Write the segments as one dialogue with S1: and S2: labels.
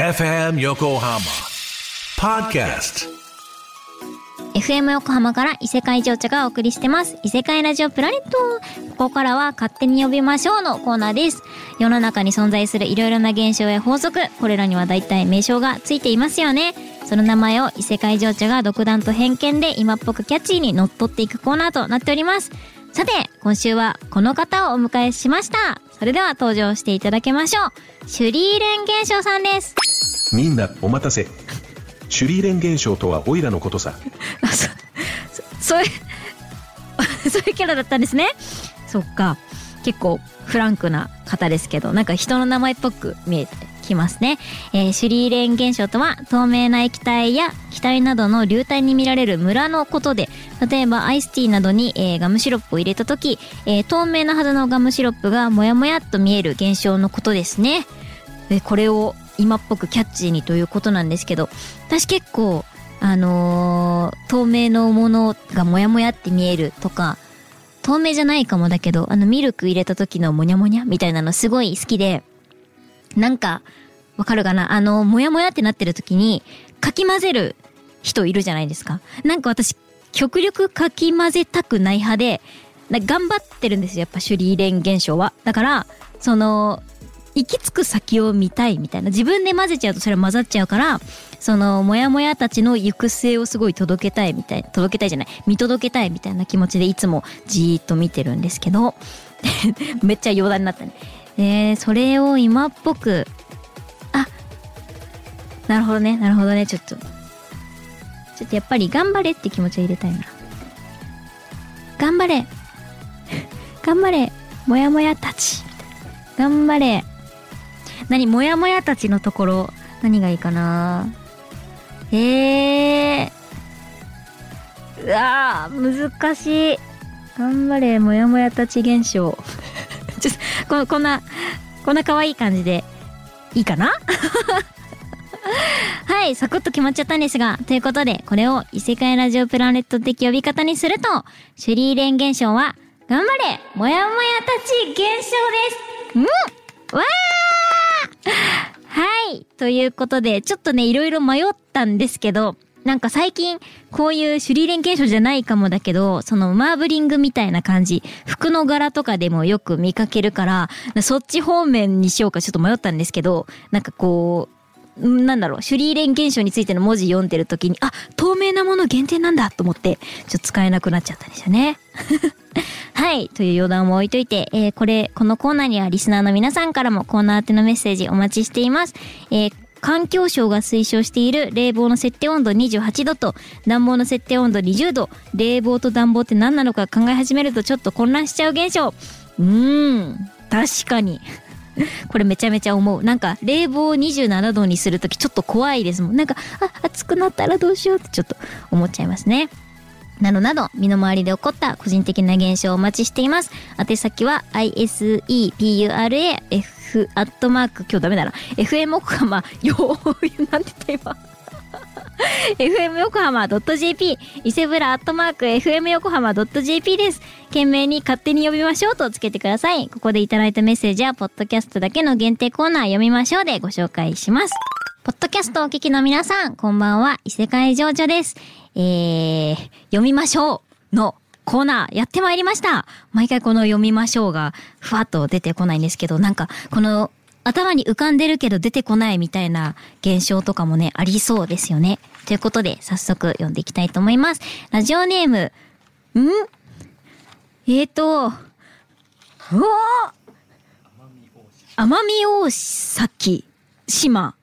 S1: FM Yokohama Podcast.
S2: FM 横浜から異世界情緒がお送りしてます。異世界ラジオプラネット。ここからは勝手に呼びましょうのコーナーです。世の中に存在するいろいろな現象や法則、これらには大体名称がついていますよね。その名前を異世界情緒が独断と偏見で今っぽくキャッチーに乗っ取っていくコーナーとなっております。さて、今週はこの方をお迎えしました。それでは登場していただきましょう。シュリーレン現象さんです。
S3: みんなお待たせ。シュリーレン現象とはオイラのことさ。
S2: あそそそういうそういうキャラだったんですねそっか結構フランクな方ですけどなんか人の名前っぽく見えてきますね、えーシュリーレン現象とは透明な液体や気体などの流体に見られるムラのことで例えばアイスティーなどに、えーガムシロップを入れた時、えー透明なはずのガムシロップがモヤモヤっと見える現象のことですねでこれを今っぽくキャッチーにということなんですけど私結構あのー透明のものがモヤモヤって見えるとか透明じゃないかもだけどあのミルク入れた時のモニャモニャみたいなのすごい好きでなんかわかるかな？あのモヤモヤってなってる時にかき混ぜる人いるじゃないですか。なんか私極力かき混ぜたくない派で頑張ってるんですよやっぱシュリーレン現象は。だからその行き着く先を見たいみたいな。自分で混ぜちゃうとそれは混ざっちゃうからそのモヤモヤたちの行く末をすごい届けたいみたい届けたいじゃない。見届けたいみたいな気持ちでいつもじーっと見てるんですけど めっちゃ余談になったね。でそれを今っぽくあなるほどねなるほどね。ちょっとちょっとやっぱり頑張れって気持ちを入れたいな。頑張れ。頑張れ。モヤモヤたち。頑張れ。何モヤモヤたちのところ何がいいかな？えー、うわー難しい。頑張れモヤモヤたち現象。ちょっとここんなこんな可愛い感じでいいかな？はい、サクッと決まっちゃったんですが、ということで、これを異世界ラジオプラネット的呼び方にすると、シュリーレン現象は、頑張れもやもやたち現象です。ということで、ちょっとね、いろいろ迷ったんですけど、なんか最近、こういうシュリーレン現象じゃないかもだけど、そのマーブリングみたいな感じ、服の柄とかでもよく見かけるから、そっち方面にしようかちょっと迷ったんですけど、なんかこう、なんだろう、シュリーレン現象についての文字読んでる時に、あ、透明なもの限定なんだと思って、ちょっと使えなくなっちゃったんですよね。はい。という余談を置いといて、えーこれ、このコーナーにはリスナーの皆さんからもコーナー宛てのメッセージお待ちしています。えー環境省が推奨している冷房の設定温度28度と暖房の設定温度20度冷房と暖房って何なのか考え始めるとちょっと混乱しちゃう現象うーん確かに これめちゃめちゃ思うなんか冷房27度にするときちょっと怖いですもんなんかあ暑くなったらどうしようってちょっと思っちゃいますねなどなど、身の回りで起こった個人的な現象をお待ちしています。宛先は、isepura.f、アットマーク、今日ダメだな。fm 横浜、よう、なんて言った今。Fm 横浜 .jp、伊勢ブラアットマーク fm 横浜 .jp です。懸命に勝手に呼びましょうとつけてください。ここでいただいたメッセージは、ポッドキャストだけの限定コーナー読みましょうでご紹介します。ポッドキャストお聞きの皆さん、こんばんは、異世界情緒です。えー、読みましょうのコーナーやってまいりました。毎回この読みましょうがふわっと出てこないんですけど、なんかこの頭に浮かんでるけど出てこないみたいな現象とかもね、ありそうですよね。ということで、早速読んでいきたいと思います。ラジオネーム、ん？えーと、うわー奄美大崎島。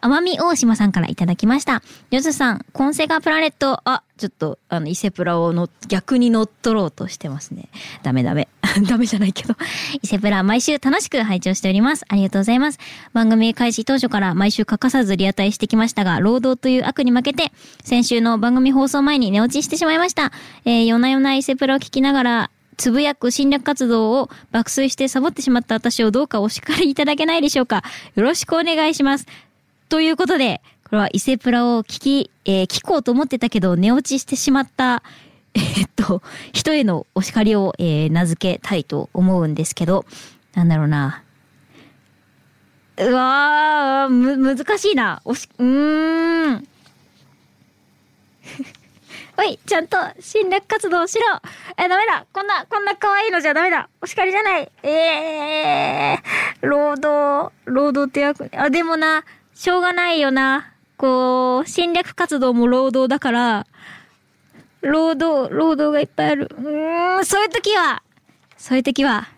S2: 奄美大島さんからいただきました。ヨズさん、コンセガプラネット、あ、ちょっと、あの、伊勢プラをの逆に乗っ取ろうとしてますね。ダメダメ。ダメじゃないけど。伊勢プラ毎週楽しく拝聴しております。ありがとうございます。番組開始当初から毎週欠かさずリアタイしてきましたが、労働という悪に負けて、先週の番組放送前に寝落ちしてしまいました。えー、夜な夜な伊勢プラを聞きながら、つぶやく侵略活動を爆睡してサボってしまった私をどうかお叱りいただけないでしょうか。よろしくお願いします。ということで、これは伊勢プラを聞き、えー聞こうと思ってたけど寝落ちしてしまった、えっと、人へのお叱りを、えー名付けたいと思うんですけど、なんだろうな。うわー、む、難しいな。おし、うーん。おい、ちゃんと侵略活動しろえ、ダメだこんな、こんな可愛いのじゃダメだお叱りじゃないえー、労働、労働って役、あ、でもな、しょうがないよな。こう、侵略活動も労働だから、労働、労働がいっぱいある。うん、そういう時は、そういう時は、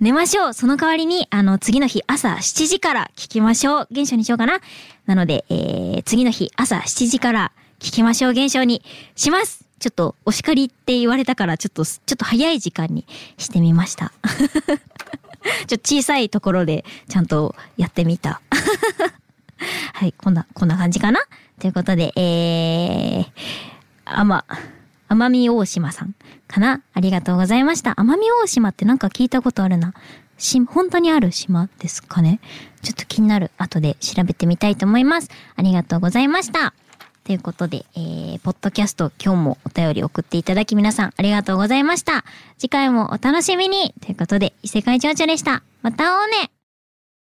S2: 寝ましょう。その代わりに、あの、次の日朝7時から聞きましょう。現象にしようかな。なので、えー、次の日朝7時から聞きましょう現象にしますちょっと、お叱りって言われたから、ちょっと、ちょっと早い時間にしてみました。ちょっと小さいところで、ちゃんとやってみた。はい、こんな、こんな感じかなということで、えー、あま、奄美大島さんかな？ありがとうございました。奄美大島ってなんか聞いたことあるな。し、本当にある島ですかね？ちょっと気になる。後で調べてみたいと思います。ありがとうございました。ということで、えー、ポッドキャスト今日もお便り送っていただき皆さんありがとうございました。次回もお楽しみにということで、異世界情緒でした。また会おうね